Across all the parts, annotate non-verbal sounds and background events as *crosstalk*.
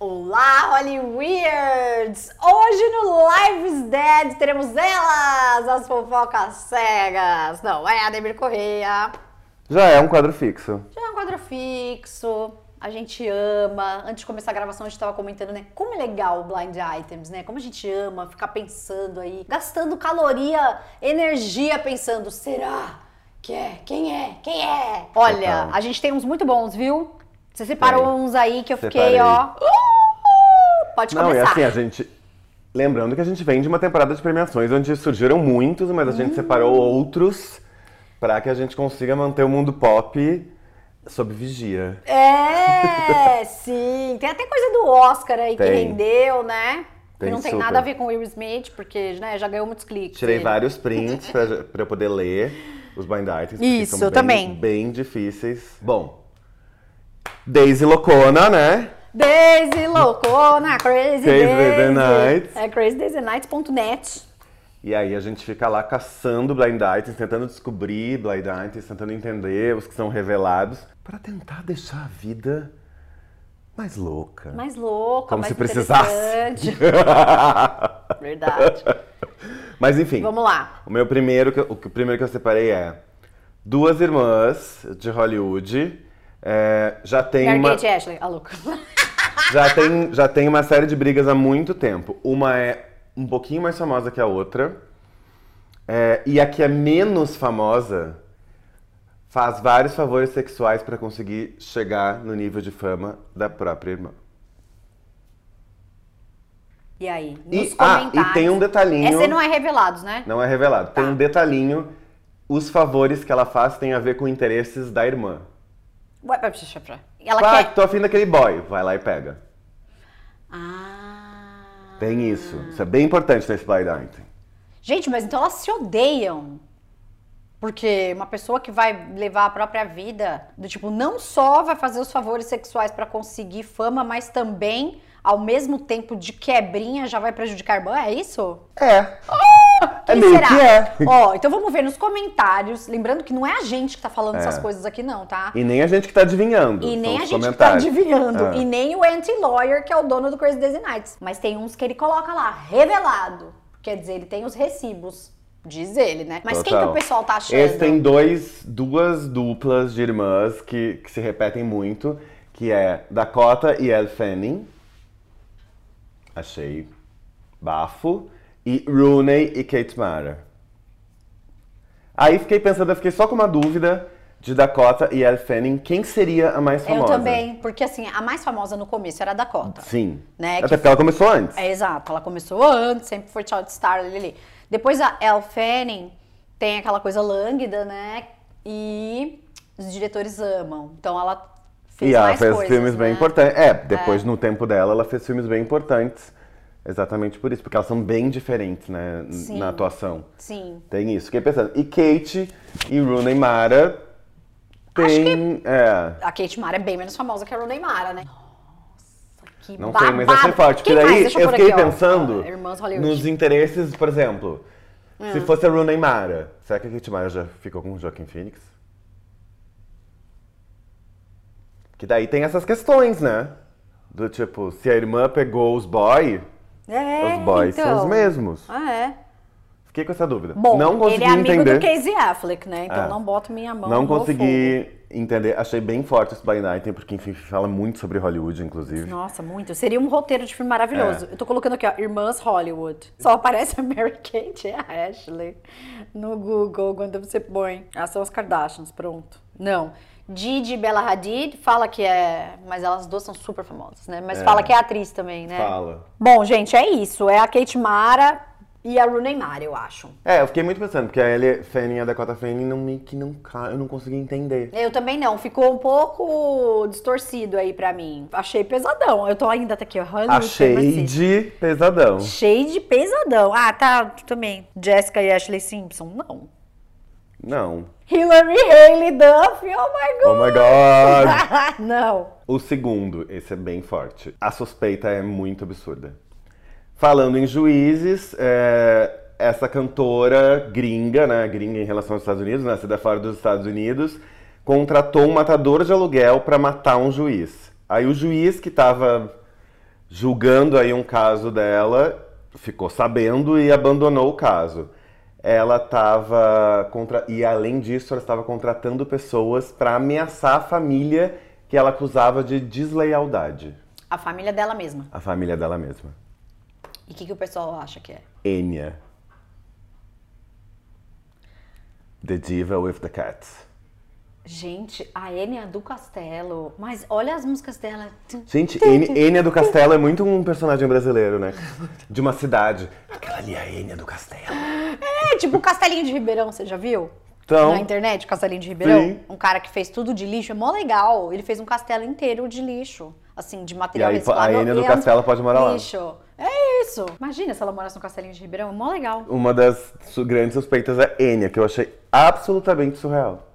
Olá, Holly Weirds! Hoje no Lives Dead teremos elas, as fofocas cegas. Não, é a Demir Correia. Já é um quadro fixo. Já é um quadro fixo. A gente ama. Antes de começar a gravação, a gente tava comentando, né? Como é legal o Blind Items, né? Como a gente ama ficar pensando aí, gastando caloria, energia pensando, será que é? Quem é? Quem é? Olha, Total. a gente tem uns muito bons, viu? Você separou uns aí que eu fiquei, Separei. ó. Uh! Pode Não, e começar. assim, a gente. Lembrando que a gente vem de uma temporada de premiações onde surgiram muitos, mas a gente separou outros para que a gente consiga manter o mundo pop sob vigia. É, *laughs* sim. Tem até coisa do Oscar aí que Tem. rendeu, né? que Tem não tem super. nada a ver com o Will Smith, porque né, já ganhou muitos cliques. Tirei ele. vários *laughs* prints para eu poder ler os blind items. Isso, são bem, também. Bem difíceis. Bom, Daisy Locona, né? Daisy loucona, Crazy, Crazy Daisy. Nights. É crazydaisy.net. E aí a gente fica lá caçando blind items, tentando descobrir blind items, tentando entender os que são revelados, para tentar deixar a vida mais louca. Mais louca, Como mais se precisasse. *laughs* Verdade. Mas enfim, Vamos lá. o meu primeiro, que eu- o primeiro que eu separei é duas irmãs de Hollywood. é, já tem Mary uma, Ashley, a louca. Já tem, já tem uma série de brigas há muito tempo. Uma é um pouquinho mais famosa que a outra. é, e a que é menos famosa faz vários favores sexuais para conseguir chegar no nível de fama da própria irmã. E aí? E- Nos ah, comentários. e tem um detalhinho. Esse não é revelados, né? Não é revelado. Tem Tá. um detalhinho. Os favores que ela faz têm a ver com interesses da irmã. Ué. Ela ah, quer. tô afim daquele boy. Vai lá e pega. Ah. Tem isso. Isso é bem importante nesse blind item. Gente, mas então elas se odeiam. Porque uma pessoa que vai levar a própria vida, do tipo, não só vai fazer os favores sexuais pra conseguir fama, mas também, ao mesmo tempo de quebrinha, já vai prejudicar a é isso? É. é Quem meio será? que é. Ó, então vamos ver nos comentários. Lembrando que não é a gente que tá falando É. essas coisas aqui, não, tá? E nem a gente que tá adivinhando. E nem a gente que tá adivinhando. É. E nem o anti-lawyer, que é o dono do Crazy Daisy Nights. Mas tem uns que ele coloca lá, revelado. Quer dizer, ele tem os recibos. Diz ele, né? Mas quem que Total. o pessoal tá achando? Esse tem dois, duas duplas de irmãs que, que se repetem muito, que é Dakota e Elle Fanning. Achei bafo. E Rooney e Kate Mara. Aí fiquei pensando, eu fiquei só com uma dúvida de Dakota e Elle Fanning, quem seria a mais Eu famosa? também, porque assim, a mais famosa no começo era a Dakota. Sim. Né, Até que- porque ela começou antes. É exato, ela começou antes, sempre foi child star ali. Depois a Elle Fanning tem aquela coisa lânguida, né? E os diretores amam. Então ela E ela fez coisas, filmes bem né? importantes. É, depois no tempo dela, ela fez filmes bem importantes. Exatamente por isso, porque elas são bem diferentes, né, Sim. na atuação. Sim. Tem isso. Fiquei pensando. E Kate e Rooney Mara tem. É. A Kate Mara é bem menos famosa que a Rooney Mara, né? Nossa, que Não babado. sei, mas achei forte. Quem Porque daí eu por fiquei aqui, pensando Hollywood. nos interesses, por exemplo. Hum. Se fosse a Rooney Mara, será que a Kate Mara já ficou com o Joaquin Phoenix? Que daí tem essas questões, né? Do tipo, se a irmã pegou os boy, É, os boys são então. os mesmos. Ah, é. Fiquei com essa dúvida. Bom, não consegui ele é amigo entender. do Casey Affleck, né? Então É. não boto minha mão Não no fogo. consegui entender. Achei bem forte esse blind item, porque enfim, fala muito sobre Hollywood, inclusive. Nossa, muito. Seria um roteiro de filme maravilhoso. É. Eu tô colocando aqui, ó, Irmãs Hollywood. Só aparece a Mary *laughs* Kate e a Ashley no Google quando você põe. Elas são as Kardashians, pronto. Não. Didi Bella Hadid fala que é. Mas elas duas são super famosas, né? Mas É. fala que é atriz também, né? Fala. Bom, gente, é isso. É a Kate Mara e a Rooney Mara, eu acho. É, eu fiquei muito pensando, porque a Ellie Fanning e a Dakota Fanning não meio que não eu não consegui entender. Eu também não. Ficou um pouco distorcido aí pra mim. Achei pesadão. Eu tô ainda tá aqui, ó. Achei de pesadão. Cheio de pesadão. Ah, tá, também. Jessica e Ashley Simpson, não. Não. Hillary Haley Duff, oh my Oh god. my god! *laughs* não. O segundo, esse é bem forte. A suspeita é muito absurda. Falando em juízes, é, essa cantora gringa, né, gringa em relação aos Estados Unidos, nascida fora dos Estados Unidos, contratou um matador de aluguel para matar um juiz. Aí o juiz que estava julgando aí um caso dela, ficou sabendo e abandonou o caso. Ela estava contra e além disso, ela estava contratando pessoas para ameaçar a família que ela acusava de deslealdade. A família dela mesma. A família dela mesma. E o que, que o pessoal acha que é? Enya. The Diva with the Cats. Gente, a Enya do Castelo. Mas olha as músicas dela. Gente, Enya Enya do Castelo é muito um personagem brasileiro, né? De uma cidade. Aquela ali é a Enya do Castelo. É, tipo o Castelinho de Ribeirão, você já viu? Então, Na internet, o Castelinho de Ribeirão. Sim. Um cara que fez tudo de lixo. É mó legal. Ele fez um castelo inteiro de lixo. Assim, de e material aí reciclado. a Enya do E Castelo pode morar lá. Lixo. É isso. Imagina se ela morasse no Castelinho de Ribeirão. É mó legal. Uma das grandes suspeitas é Enya, que eu achei absolutamente surreal.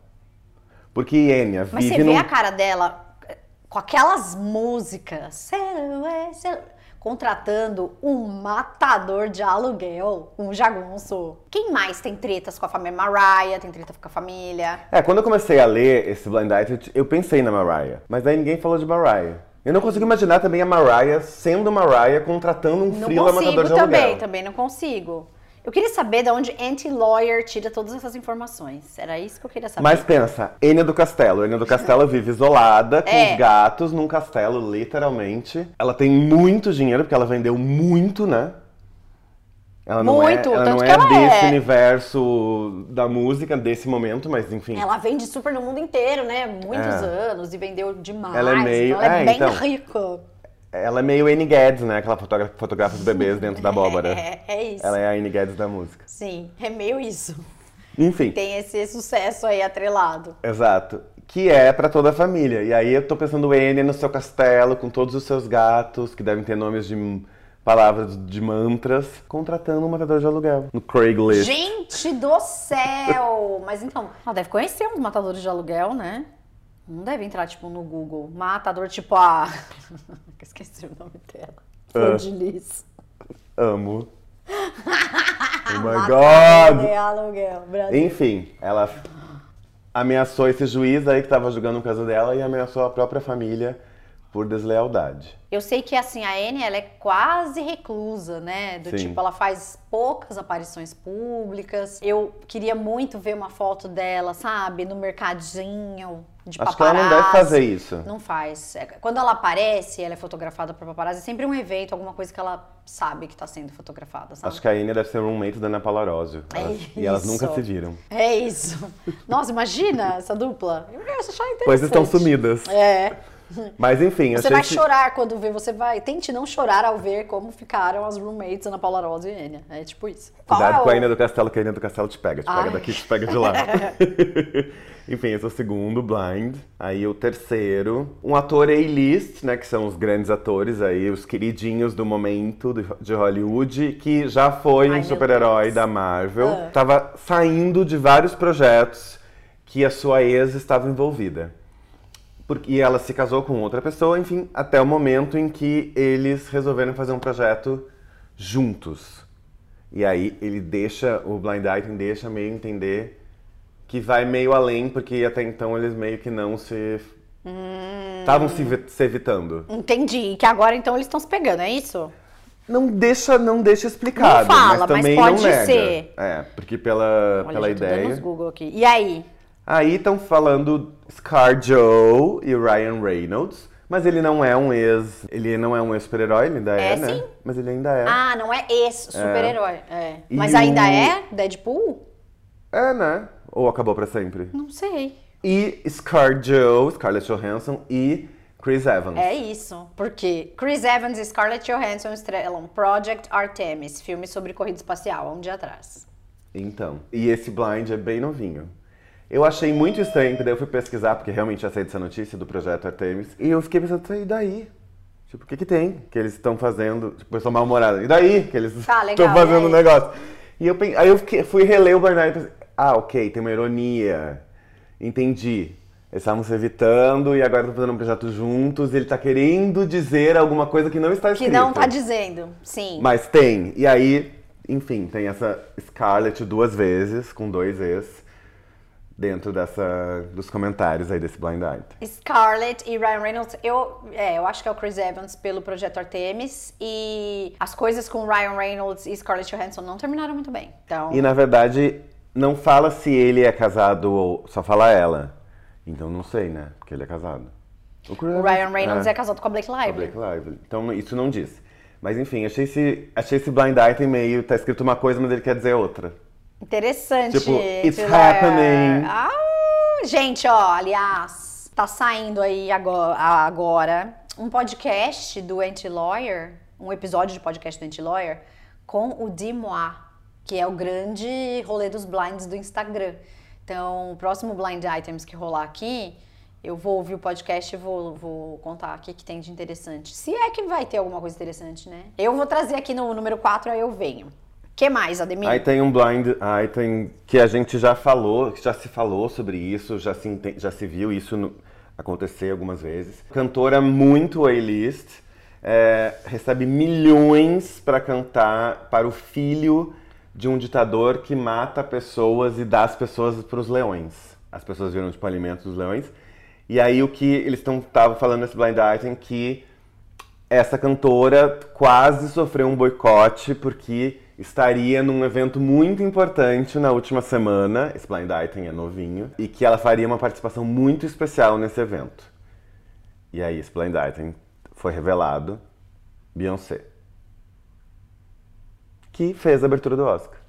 Porque Enya Mas vive você vê num... a cara dela eh, com aquelas músicas, Silhouette, Silhouette, contratando um matador de aluguel, um jagunço. Quem mais tem tretas com a família? Mariah tem treta com a família. É, quando eu comecei a ler esse Blind Item, eu pensei na Mariah. Mas aí ninguém falou de Mariah. Eu não consigo imaginar também a Mariah sendo Mariah contratando um Não freela matador consigo de aluguel. também, também não consigo. Eu queria saber de onde Anti-Lawyer tira todas essas informações. Era isso que eu queria saber. Mas pensa, Enya do Castelo. Enya do Castelo vive isolada, com É. os gatos, num castelo, literalmente. Ela tem muito dinheiro, porque ela vendeu muito, né? Ela não Muito, é, ela tanto não é ela desse é. universo da música, desse momento, mas enfim. Ela vende super no mundo inteiro, né? Muitos É. anos e vendeu demais. Ela é meio- então ela é, é, bem então. rica. Ela é meio Annie Guedes, né? Aquela fotógrafa, fotografa os bebês dentro da abóbora. *laughs* É, é isso. Ela é a Annie Guedes da música. Sim, é meio isso. Enfim, Tem esse sucesso aí atrelado. exato. Que é pra toda a família. E aí eu tô pensando Annie no seu castelo, com todos os seus gatos, que devem ter nomes de palavras de mantras, contratando um matador de aluguel. No Craigslist. Gente do céu! *laughs* Mas então, ela deve conhecer uns matadores de aluguel, né? Não deve entrar, tipo, no Google. Matador, tipo a. *laughs* Esqueci o nome dela. Flor Ah. de Lis. Amo. *laughs* oh my god! aluguel. Brasil. Enfim, ela ameaçou esse juiz aí que tava julgando o caso dela e ameaçou a própria família por deslealdade. Eu sei que assim, a Anne, ela é quase reclusa, né? Do Sim. tipo, ela faz poucas aparições públicas. Eu queria muito ver uma foto dela, sabe? No mercadinho de Acho que ela não deve paparazzi. fazer isso. Não faz. É, Quando ela aparece, ela é fotografada por paparazzi, é sempre um evento, alguma coisa que ela sabe que tá sendo fotografada, sabe? Acho que a Enya deve ser roommate da Ana Paula Arósio. É Elas- E elas nunca se viram. É isso. Nossa, imagina essa dupla. Eu ia achar interessante. Pois estão sumidas. É. Mas enfim, Você vai que... chorar quando ver, você vai. Tente não chorar ao ver como ficaram as roommates Ana Paula Rosa e Enya. É tipo isso. Cuidado Qual com a Enya do Castelo, que a Enya do Castelo te pega. Te pega Ai. daqui, te pega de lá. *laughs* Enfim, esse é o segundo, Blind. Aí o terceiro, um ator A-list, né? Que são os grandes atores aí, os queridinhos do momento de- Hollywood, que já foi Ai, um super-herói da Marvel. Ah. Tava saindo de vários projetos que a sua ex estava envolvida. Porque ela se casou com outra pessoa, enfim, até o momento em que eles resolveram fazer um projeto juntos. E aí ele deixa, o Blind Item deixa meio entender que vai meio além, porque até então eles meio que não se. Estavam se, evi- se evitando. Entendi. Que agora então eles estão se pegando, é isso? Não deixa, não deixa explicado, Não fala, mas mas também pode não nega. ser. É, porque pela, Olha, pela ideia. Google aqui. E aí? Aí estão falando Scar Joe e Ryan Reynolds, mas ele não é um ex. Ele não é um ex-super-herói, ele ainda é, É, né? sim. Mas ele ainda é. Ah, não é esse super-herói. É. E Mas o- ainda é Deadpool? É, né? Ou acabou pra sempre? Não sei. E Scar Joe, Scarlett Johansson e Chris Evans. É isso. Porque Chris Evans e Scarlett Johansson estrelam Project Artemis, filme sobre corrida espacial, há um dia atrás. Então, e esse blind é bem novinho. Eu achei muito estranho, porque daí eu fui pesquisar, porque realmente já sei dessa notícia do projeto Artemis, e eu fiquei pensando, e daí? Tipo, o que que tem que eles estão fazendo? Tipo, eu sou mal-humorada. E daí que eles *laughs* Tá, legal, estão fazendo e um negócio? E eu, aí eu fiquei- fui reler o blind e pensei, ah, ok, tem uma ironia. Entendi. Eles estavam se evitando e agora estão fazendo um projeto juntos e ele tá querendo dizer alguma coisa que não está Que escrito. não tá dizendo. Sim. Mas tem. E aí, enfim, tem essa Scarlett duas vezes, com dois ex. Dentro dessa, dos comentários aí desse blind item. Scarlett e Ryan Reynolds, eu, é, eu acho que é o Chris Evans pelo projeto Artemis e as coisas com Ryan Reynolds e Scarlett Johansson não terminaram muito bem. Então, E na verdade, não fala se ele é casado ou só fala ela. Então não sei, né? Porque ele é casado. O Chris o Ryan Reynolds é, casado com a Blake com a Lively. Blake Lively. Então isso não diz. Mas enfim, achei esse, achei esse blind item meio. Tá escrito uma coisa, mas ele quer dizer outra. Interessante. Tipo, it's happening. Ah, gente, ó, aliás, tá saindo aí agora, agora um podcast do Anti-Lawyer, um episódio de podcast do Anti-Lawyer, com o Dimois, que é o grande rolê dos blinds do Instagram. Então, o próximo Blind Items que rolar aqui, eu vou ouvir o podcast e vou, vou contar o que, que tem de interessante. Se é que vai ter alguma coisa interessante, né? Eu vou trazer aqui no número 4, aí eu venho. Que mais, Ademir? Aí tem um blind item que a gente já falou, que já se falou sobre isso, já se, já se viu isso no- acontecer algumas vezes. Cantora muito A-list, é, recebe milhões para cantar para o filho de um ditador que mata pessoas e dá as pessoas para os leões. As pessoas viram tipo alimento dos leões. E aí o que eles estavam falando nesse blind item que essa cantora quase sofreu um boicote porque estaria num evento muito importante na última semana, esse blind item é novinho, e que ela faria uma participação muito especial nesse evento. E aí esse blind item foi revelado, Beyoncé, que fez a abertura do Oscar.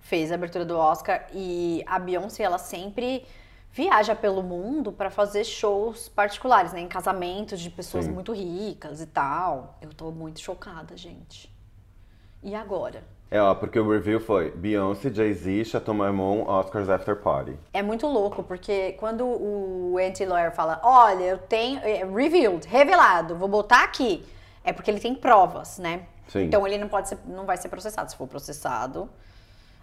fez a abertura do Oscar e a Beyoncé ela sempre viaja pelo mundo para fazer shows particulares, né, em casamentos de pessoas Sim. muito ricas e tal. Eu tô muito chocada, gente. E agora? É, ó, porque o review foi Beyoncé, Jay-Z, Chateau Marmont, Oscars After Party. É muito louco, porque quando o anti-lawyer fala, olha, eu tenho, é, revealed, revelado, vou botar aqui, é porque ele tem provas, né? Sim. Então ele não pode ser, não vai ser processado. Se for processado,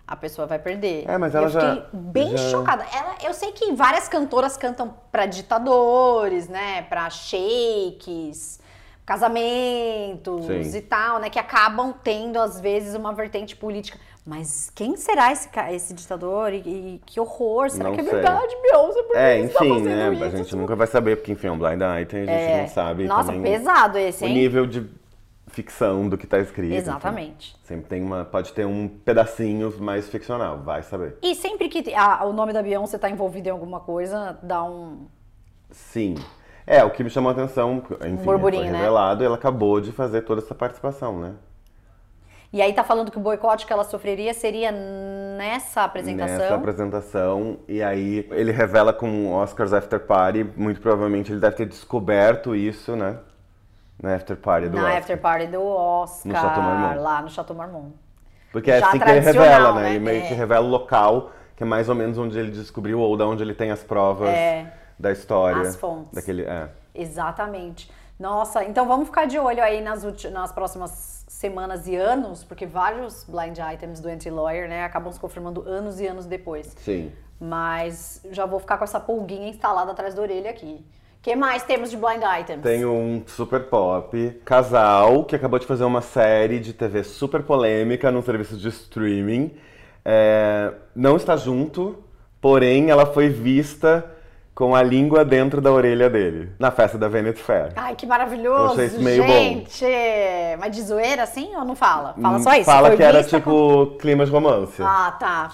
a pessoa vai perder. É, mas ela eu fiquei já- bem já- chocada. Ela, eu sei que várias cantoras cantam pra ditadores, né? Pra shakes, casamentos Sim. e tal, né? Que acabam tendo, às vezes, uma vertente política. Mas quem será esse, esse ditador? E, e que horror! Será Não que é sei. verdade, Beyoncé? Por É, enfim, né? isso? A gente nunca vai saber, porque enfim, é um blind item, a gente É. não sabe Nossa, pesado esse, o hein? nível de ficção do que tá escrito. Exatamente. Sempre tem uma. Pode ter um pedacinho mais ficcional, vai saber. E sempre que a- o nome da Beyoncé tá envolvido em alguma coisa, dá um. Sim. É, o que me chamou a atenção, enfim, burburinho, foi né? revelado e ela acabou de fazer toda essa participação, né? E aí tá falando que o boicote que ela sofreria seria nessa apresentação. Nessa apresentação, e aí ele revela com o Oscars After Party, muito provavelmente ele deve ter descoberto isso, né? Na After Party do na Oscar. after party do Oscar, No Chateau Marmont. lá no Chateau Marmont. Porque é Já assim que ele revela, né? né? Ele meio É. que revela o local, que é mais ou menos onde ele descobriu, ou da onde ele tem as provas É. da história. As fontes. Daquele, é. Exatamente. Nossa, então vamos ficar de olho aí nas, nas próximas semanas e anos, porque vários blind items do anti-lawyer, né, acabam se confirmando anos e anos depois. Sim. Mas já vou ficar com essa pulguinha instalada atrás da orelha aqui. O que mais temos de blind items? Tem um super pop casal que acabou de fazer uma série de TV super polêmica num serviço de streaming. É, não está junto, porém ela foi vista com a língua dentro da orelha dele, na festa da Vanity Fair. Ai, que maravilhoso, achei isso meio bom. gente! Mas de zoeira assim ou não fala? Fala só isso. Fala foi que era tipo clima de romance. Ah, tá.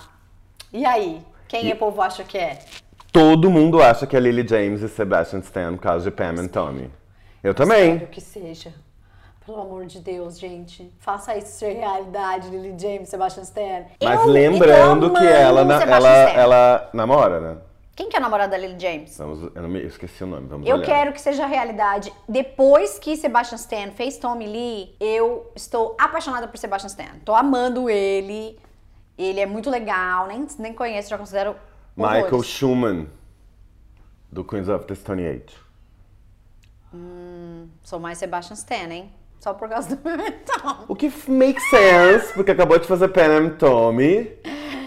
E aí? Quem E- o povo acha que é? Todo mundo acha que é Lily James e Sebastian Stan por causa de Pam e Tommy. Eu também. Espero que seja. Pelo amor de Deus, gente. Faça isso ser realidade, Lily James, Sebastian Stan. Mas Eu- lembrando eu que ela, ela, Stan. ela namora, né? Quem que é a namorada da Lily James? Vamos, eu, me, eu esqueci o nome, vamos Eu olhar. quero que seja realidade. Depois que Sebastian Stan fez Tommy Lee, eu estou apaixonada por Sebastian Stan. Tô amando ele. Ele é muito legal. Nem, nem conheço, já considero Michael horrores. Schumann, do Queens of the Stone Age. Sou mais Sebastian Stan, hein? Só por causa do meu. O que makes sense, porque acabou de fazer Pam e Tommy.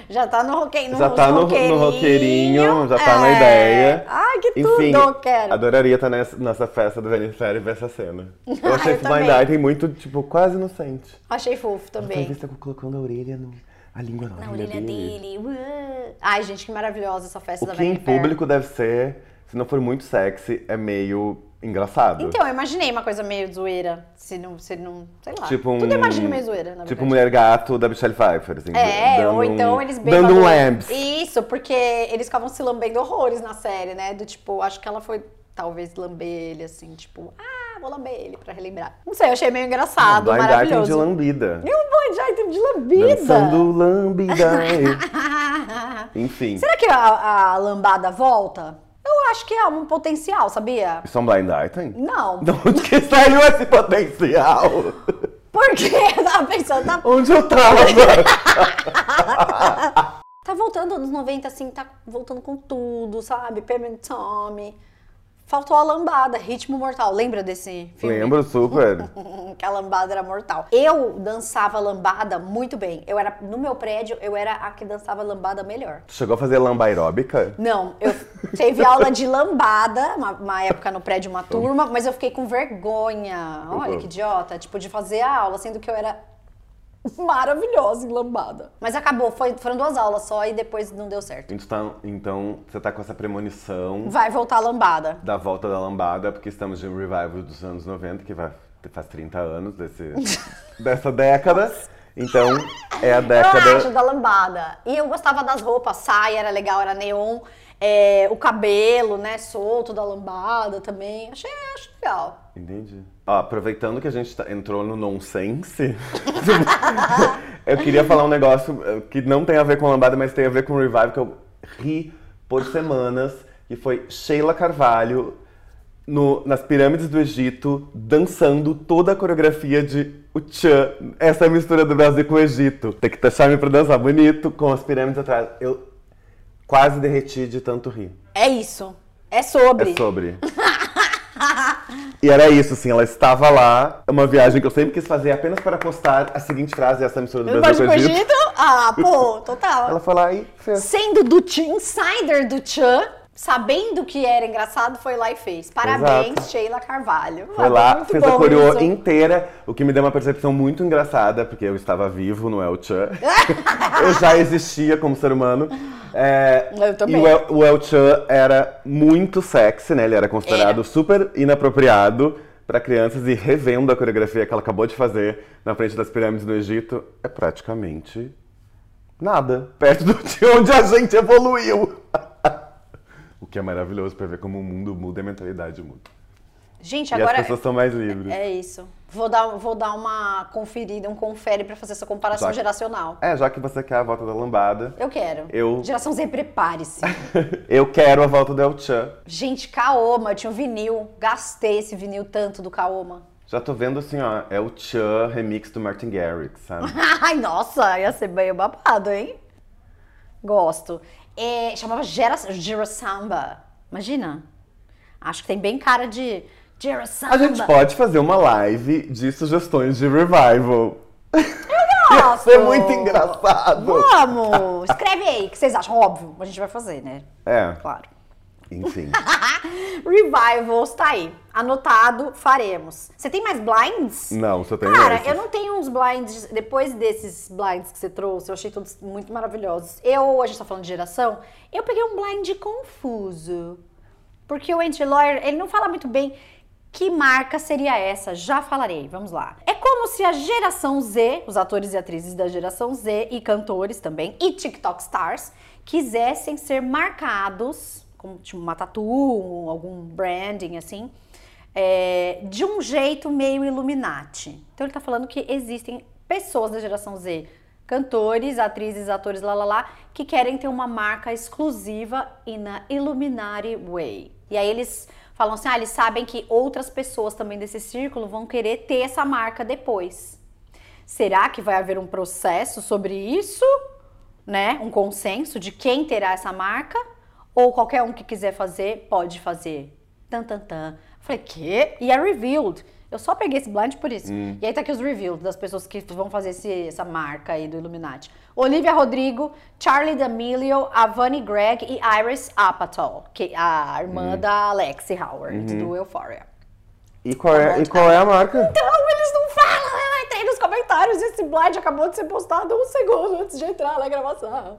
Já tá no, roque... no Já tá no, no roqueirinho, já tá na É. ideia. Ai, que Enfim, tudo, eu quero. adoraria estar nessa, nessa festa do Fair e ver essa cena. *laughs* Eu achei Eu esse blind também. item muito, tipo, quase inocente. Achei fofo também. vista colocando a orelha no, a língua na, na orelha orelha dele. dele. Ai, gente, que maravilhosa essa festa O da que em Vanity Fair. público deve ser, se não for muito sexy, é meio engraçado. Então, eu imaginei uma coisa meio zoeira. Se não, se não sei lá. Tipo um. Tudo eu imagino meio zoeira, na Tipo. Mulher Gato da Michelle Pfeiffer. Assim, É, dando ou então um- eles Dando bêbados. um lamps. Isso, porque eles ficavam se lambendo horrores na série, né? Do tipo, acho que ela foi talvez lamber ele, assim, tipo, ah, vou lamber ele pra relembrar. Não sei, eu achei meio engraçado, Blind item de lambida. E um blind item de lambida. Dançando lambida. *laughs* Enfim. Será que a, a lambada volta? Eu acho que é um potencial, sabia? Isso é um blind item? Não. De onde que saiu esse potencial? Porque *laughs* eu tava pensando, tá, Onde eu tava? *laughs* tá voltando anos 90, assim, tá voltando com tudo, sabe? Permanent Tommy. Faltou a lambada, Ritmo Mortal. Lembra desse filme? Lembro super. *laughs* que a lambada era mortal. Eu dançava lambada muito bem. Eu era no meu prédio, eu era a que dançava lambada melhor. Tu chegou a fazer lamba aeróbica? Não, eu teve *laughs* aula de lambada, uma, uma época no prédio, uma turma, mas eu fiquei com vergonha. Olha que idiota, tipo, de fazer a aula, sendo que eu era *laughs* maravilhosa em lambada. Mas acabou, foi- foram duas aulas só e depois não deu certo. Então, então, você tá com essa premonição Vai voltar a lambada. da volta da lambada, porque estamos de um revival dos anos 90, que vai, faz 30 anos desse, *laughs* dessa década. Então, é a Eu década. acho da lambada. E eu gostava das roupas, saia era legal, era neon. É, o cabelo, né, solto da lambada também. Achei, acho legal. Entendi. Ó, aproveitando que a gente tá- entrou no nonsense, *laughs* eu queria falar um negócio eh, que não tem a ver com lambada, mas tem a ver com o revival, que eu ri por semanas, que foi Sheila Carvalho no- nas pirâmides do Egito, dançando toda a coreografia de o Tchan. Essa mistura do Brasil com o Egito. Tem que deixar-me pra dançar bonito, com as pirâmides atrás. Eu quase derreti de tanto rir. É isso. É sobre. É sobre. *laughs* E era isso, assim, ela estava lá, é uma viagem que eu sempre quis fazer apenas para postar a seguinte frase, essa mistura do Eu Brasil com o Egito. Ah, pô, total. Ela foi lá e fez. Sendo do insider do Tchan, sabendo que era engraçado, foi lá e fez. Parabéns, Exato. Sheila Carvalho. Foi lá, muito fez a bom coreô isso. inteira, o que me deu uma percepção muito engraçada, porque eu estava vivo no El Chan. *laughs* eu já existia como ser humano. É, Eu também. E o El, o El Chan era muito sexy, né? Ele era considerado Era. super inapropriado para crianças e revendo a coreografia que ela acabou de fazer na frente das pirâmides do Egito, é praticamente nada. Perto de onde a gente evoluiu. O que é maravilhoso para ver como o mundo muda e a mentalidade muda. Gente, E agora. as pessoas são mais livres. É isso. Vou dar, vou dar uma conferida, um confere pra fazer essa comparação que- geracional. É, já que você quer a volta da lambada, Eu quero. Eu- Geração Z, prepare-se. *laughs* eu quero a volta do El Chan. Gente, Kaoma, eu tinha um vinil. Gastei esse vinil tanto do Kaoma. Já tô vendo assim, ó, El Chan remix do Martin Garrix, sabe? *laughs* Ai, nossa, ia ser bem babado, hein? Gosto. É, chamava Gera, Gera Samba. Imagina. Acho que tem bem cara de Gera Samba. A gente pode fazer uma live de sugestões de revival. *laughs* Ia Gosto. ser muito engraçado. Vamos! Escreve aí, o que vocês acham? Óbvio, a gente vai fazer, né? É, Claro. Enfim. *laughs* Revivals, tá aí. Anotado, faremos. Você tem mais blinds? Não, só tenho Cara, esses. eu não tenho uns blinds. Depois desses blinds que você trouxe, eu achei todos muito maravilhosos. Eu, a gente tá falando de geração, eu peguei um blind confuso. Porque o Entry Lawyer, ele não fala muito bem que marca seria essa. Já falarei, vamos lá. É como se a geração Z, os atores e atrizes da geração Z e cantores também, e TikTok stars, quisessem ser marcados, como tipo uma tatu, algum branding assim, é, de um jeito meio Illuminati. Então ele tá falando que existem pessoas da geração Z, cantores, atrizes, atores, lá lá lá, que querem ter uma marca exclusiva e na Illuminati Way. E aí eles falam assim: ah, eles sabem que outras pessoas também desse círculo vão querer ter essa marca depois. Será que vai haver um processo sobre isso? Né? Um consenso de quem terá essa marca? Ou qualquer um que quiser fazer, pode fazer. Tan, tan, tan. Falei, quê? E é revealed. Eu só peguei esse blind por isso. E aí tá aqui os revealed das pessoas que vão fazer esse- essa marca aí do Illuminati. Olivia Rodrigo, Charlie D'Amelio, Avani Gregg e Iris Apatow, que é a irmã da Alexi Howard, do Euphoria. E qual, é, e qual é a marca? Então, eles não falam, eu entrei nos comentários comentários. Esse blind acabou de ser postado um segundo antes de entrar na gravação.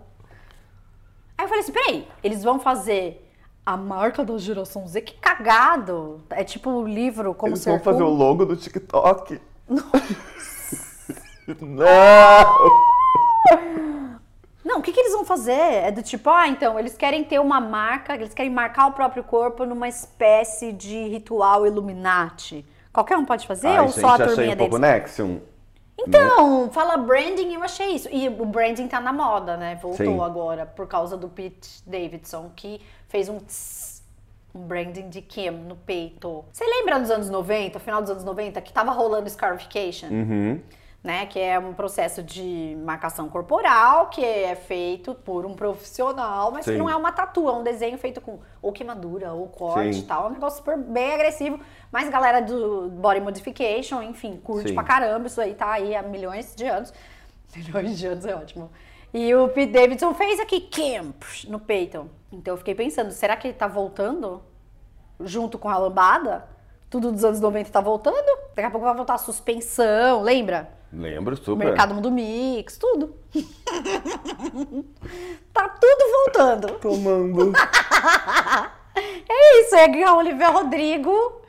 Aí eu falei assim, peraí, eles vão fazer a marca da geração Z? Que cagado! É tipo o livro Como Eles vão fazer o logo do TikTok. *laughs* Não! Não, o que, que eles vão fazer? É do tipo, ah, então, eles querem ter uma marca, eles querem marcar o próprio corpo numa espécie de ritual Illuminati. Qualquer um pode fazer Ai, ou gente, só a achei turminha um pouco deles? Nexium. Então, fala branding, eu achei isso. E o branding tá na moda, né? Voltou Sim. agora, por causa do Pete Davidson, que fez um tss, um branding de Kim no peito. Você lembra dos anos 90, final dos anos 90, que tava rolando scarification? Uhum. Né? Que é um processo de marcação corporal que é feito por um profissional, mas que Sim. não é uma tatu, é um desenho feito com ou queimadura ou corte e tal. É um negócio super bem agressivo. Mas galera do body modification, enfim, curte Sim. pra caramba. Isso aí tá aí há milhões de anos. *laughs* Milhões de anos é ótimo. E o Pete Davidson fez aqui Camp no peito. Então eu fiquei pensando, será que ele tá voltando junto com a lambada? Tudo dos anos 90 tá voltando? Daqui a pouco vai voltar a suspensão, lembra? Lembro, super. Mercado Mundo Mix, tudo. *laughs* tá tudo voltando. Tomando. *laughs* É isso, é a Olivia Rodrigo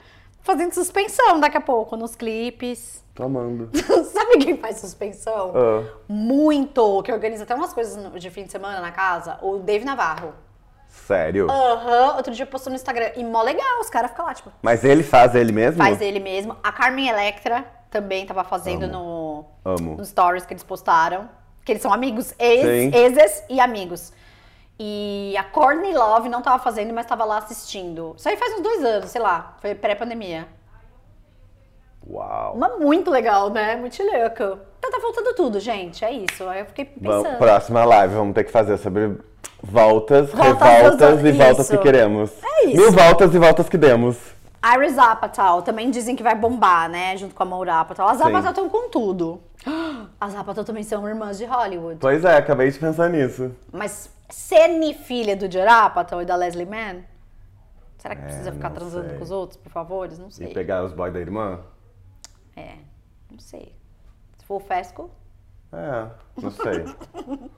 fazendo suspensão daqui a pouco nos clipes. Tomando. *laughs* Sabe quem faz suspensão? Ah. Muito, que organiza até umas coisas de fim de semana na casa, o Dave Navarro. Sério? Aham, outro dia postou no Instagram e mó legal, os caras ficam lá, tipo, Mas ele faz ele mesmo? faz ele mesmo. A Carmen Electra também tava fazendo no, Amo. nos stories que eles postaram. Que eles são amigos, ex, Sim. exes e amigos. E a Courtney Love não tava fazendo, mas tava lá assistindo. Isso aí faz uns dois anos, sei lá. Foi pré-pandemia. Uau. Uma muito legal, né? Muito louco. Então tá faltando tudo, gente. É isso. Aí eu fiquei pensando. Vamos, próxima live, vamos ter que fazer sobre voltas, Voltas revoltas e voltas isso. que queremos. É isso. Mil voltas e voltas que demos. Iris Apatow também dizem que vai bombar, né? Junto com a Maura Apatow. As Sim. Apatow estão com tudo. *gasps* As Apatow também são irmãs de Hollywood. Pois é, acabei de pensar nisso. Mas ser filha do Judd Apatow e da Leslie Mann? Será que É, precisa ficar transando sei. com os outros, por favor? Não E sei. pegar os boys da irmã? É, não sei. Se for o Fesco. É, não sei. *laughs*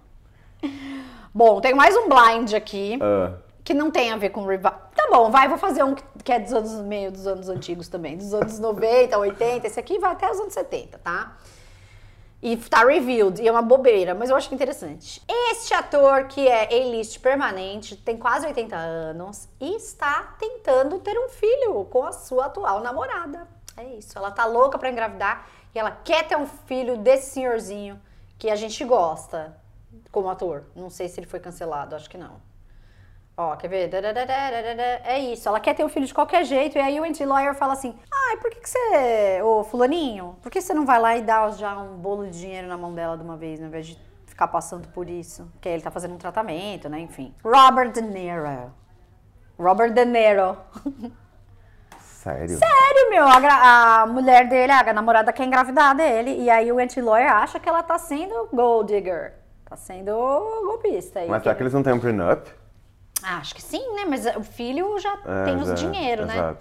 Bom, tem mais um blind aqui. Ah, que não tem a ver com revival. Tá bom, vai, vou fazer um que é dos anos meio dos anos antigos também, dos anos *laughs* 90, 80, esse aqui vai até os anos 70, tá? E tá revealed, e é uma bobeira, mas eu acho interessante. Este ator, que é A-list permanente, tem quase 80 anos e está tentando ter um filho com a sua atual namorada. É isso, ela tá louca pra engravidar e ela quer ter um filho desse senhorzinho que a gente gosta como ator. Não sei se ele foi cancelado, acho que não. Ó, quer ver? É isso, ela quer ter um filho de qualquer jeito, e aí o anti-lawyer fala assim: ai, por que, que você, ô fulaninho, por que você não vai lá e dá já um bolo de dinheiro na mão dela de uma vez, ao invés de ficar passando por isso? Porque ele tá fazendo um tratamento, né? Enfim. Robert De Niro. Robert De Niro. *laughs* sério? Sério, meu, a, a mulher dele, a namorada quer engravidar dele, e aí o anti-lawyer acha que ela tá sendo gold digger. Tá sendo golpista. aí. Mas será que eles não têm um prenup? Ah, acho que sim, né? Mas o filho já É, tem os já- dinheiro, né? exato.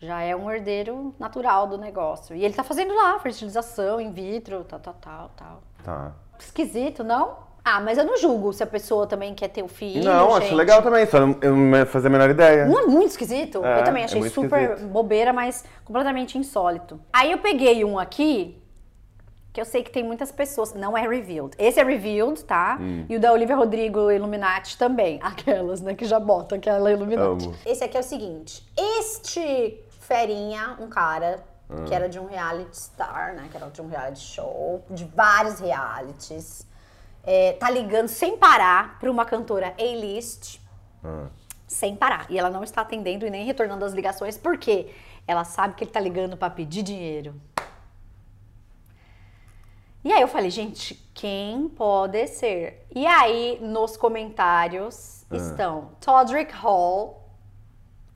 Já é um herdeiro natural do negócio. E ele tá fazendo lá fertilização in vitro, tal, tal, tal, tal. Tá. Esquisito, não? Ah, mas eu não julgo se a pessoa também quer ter o filho. não, acho gente. legal também, só não, eu não fazia a menor ideia. Não é muito esquisito? É, eu também é achei muito super esquisito. bobeira, mas completamente insólito. Aí eu peguei um aqui, que eu sei que tem muitas pessoas. Não é revealed. Esse é revealed, tá? Hum. E o da Olivia Rodrigo Illuminati também. *laughs* Aquelas, né, que já botam aquela Illuminati. Amo. Esse aqui é o seguinte: este ferinha, um cara Ah. que era de um reality star, né? Que era de um reality show, de vários realities. é, tá ligando sem parar pra uma cantora A-list Ah. sem parar. E ela não está atendendo e nem retornando as ligações, porque ela sabe que ele tá ligando para pedir dinheiro. E aí eu falei, gente, quem pode ser? E aí, nos comentários estão Todrick Hall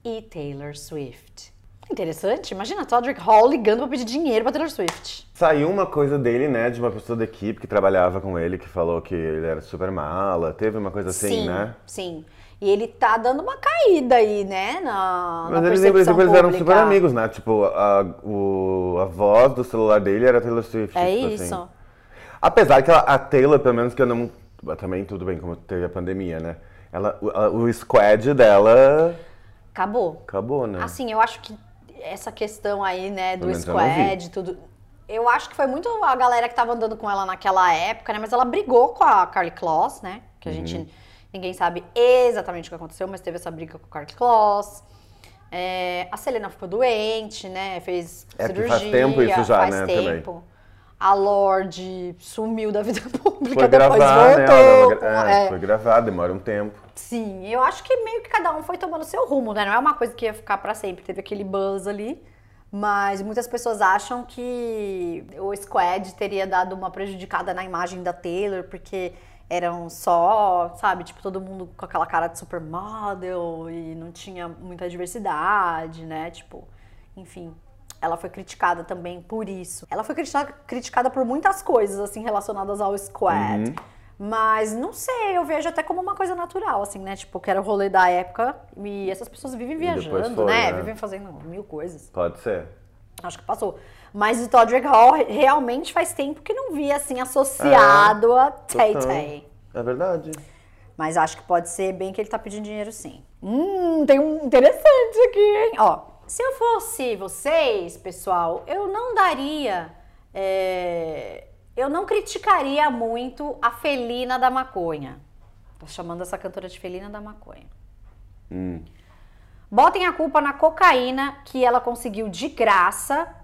e Taylor Swift. Interessante, imagina Todrick Hall ligando para pedir dinheiro para Taylor Swift. Saiu uma coisa dele, né, de uma pessoa da equipe que trabalhava com ele, que falou que ele era super mala. Teve uma coisa assim, sim, né? Sim. E ele tá dando uma caída aí, né? Na, na Mas eles, em percepção princípio, eles eram super amigos, né? Tipo, a, o, a voz do celular dele era Taylor Swift. É tipo isso. assim. Apesar que ela- a Taylor, pelo menos que eu não. Também tudo bem, como teve a pandemia, né? Ela, o, o squad dela Acabou. acabou, né? Assim, eu acho que essa questão aí, né, do squad, tudo. Eu acho que foi muito a galera que tava andando com ela naquela época, né? Mas ela brigou com a Carly Kloss, né? Que a Uhum. gente. Ninguém sabe exatamente o que aconteceu, mas teve essa briga com a Carly Kloss. É, a Selena ficou doente, né? Fez É cirurgia. faz tempo isso já, faz né, também. A Lorde sumiu da vida *laughs* pública, Foi depois gravar, né? voltou. Ela- com- é, é. Foi gravar, demora um tempo. Sim, eu acho que meio que cada um foi tomando seu rumo, né? Não é uma coisa que ia ficar pra sempre. Teve aquele buzz ali. Mas muitas pessoas acham que o Squad teria dado uma prejudicada na imagem da Taylor, porque eram só, sabe, tipo, todo mundo com aquela cara de supermodel e não tinha muita diversidade, né? Tipo, enfim. Ela foi criticada também por isso. Ela foi criticada, criticada por muitas coisas, assim, relacionadas ao Squad. Mas não sei, eu vejo até como uma coisa natural, assim, né? Tipo, que era o rolê da época e essas pessoas vivem viajando, foi, né? né? Vivem fazendo mil coisas. Pode ser. Acho que passou. Mas o Todrick Hall realmente faz tempo que não via, assim, associado a Tay. Tay. É verdade. Mas acho que pode ser bem que ele tá pedindo dinheiro sim. Hum, tem um interessante aqui, hein? Ó, se eu fosse vocês, pessoal, eu não daria. é, eu não criticaria muito a Felina da Maconha. Tô chamando essa cantora de Felina da Maconha. Hum. Botem a culpa na cocaína que ela conseguiu de graça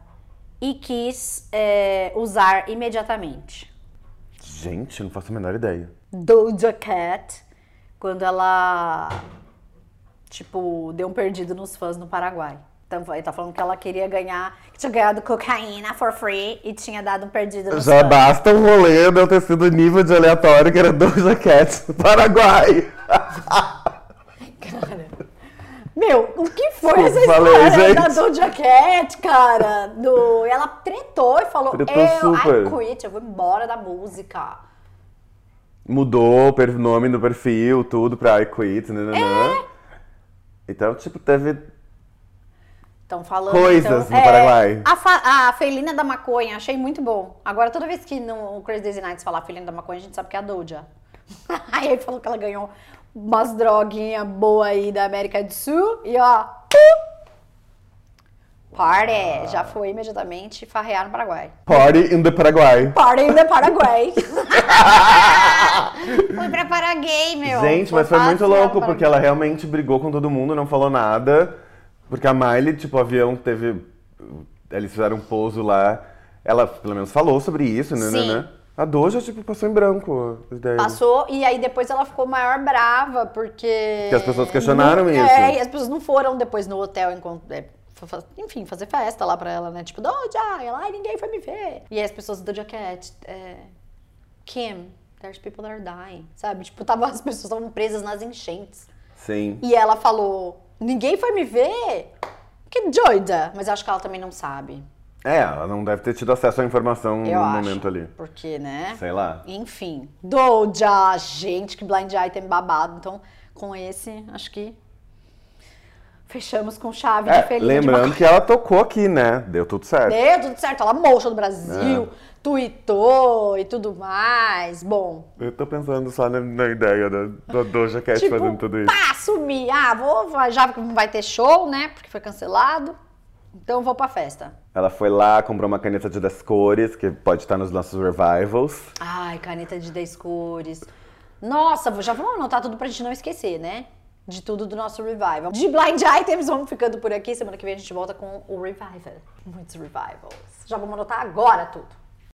e quis é, usar imediatamente. Gente, eu não faço a menor ideia. Doja Cat quando ela, tipo, deu um perdido nos fãs no Paraguai. Então, ele tá falando que ela queria ganhar, que tinha ganhado cocaína for free e tinha dado um perdido Já fãs. basta o rolê de eu ter sido nível de aleatório que era Doja Cat no Paraguai. *laughs* Cara. Meu, o que foi Desculpa, essa falei, história da gente. Doja Cat, cara? Do, ela tretou e falou, Tretou eu, super. I quit, eu vou embora da música. Mudou o nome do perfil, tudo pra I Quit, né? É. Então, tipo, teve. Estão falando. Coisas então, no Paraguai. A, a Felina da Maconha, achei muito bom. Agora, toda vez que no Crazy Daisy Nights falar Felina da Maconha, a gente sabe que é a Doja. *laughs* aí ele falou que ela ganhou umas droguinhas boas aí da América do Sul e ó. Party! Já foi imediatamente farrear no Paraguai. Party in the Paraguai. Party in the Paraguai. *laughs* *laughs* foi pra Paraguai, meu. Gente, mas foi muito louco, porque ela realmente brigou com todo mundo, não falou nada. Porque a Miley, tipo, o avião teve. Eles fizeram um pouso lá. Ela, pelo menos, falou sobre isso, né? Sim. né, né? A Doja, tipo, passou em branco. Passou e aí depois ela ficou maior brava, porque. Porque as pessoas questionaram não, isso. É, e as pessoas não foram depois no hotel, encont- é, enfim, fazer festa lá pra ela, né? Tipo, Doja, ela, ai, ninguém foi me ver. E aí as pessoas, Doja Cat, é, Kim, there's people that are dying, sabe? Tipo, tava, as pessoas estavam presas nas enchentes. Sim. E ela falou, ninguém foi me ver? Que doida! Mas acho que ela também não sabe. É, ela não deve ter tido acesso à informação Eu no acho. momento ali. Porque, né? Sei lá. Enfim, Doja, gente, que blind item babado. Então, com esse, acho que fechamos com chave É, de feliz. lembrando que ela tocou aqui, né? Deu tudo certo. Deu tudo certo, ela mocha do Brasil, É. tweetou e tudo mais. Bom, Eu tô pensando só na, na ideia da, da Doja Cat tipo, fazendo tudo isso. pá, sumi. Ah, vou, já não vai ter show, né? Porque foi cancelado. Então, vou pra festa. Ela foi lá, comprou uma caneta de 10 cores, que pode estar nos nossos revivals. Ai, caneta de 10 cores. Nossa, já vamos anotar tudo pra gente não esquecer, né? De tudo do nosso revival. De blind items, vamos ficando por aqui. Semana que vem a gente volta com o revival. Muitos revivals. Já vamos anotar agora tudo.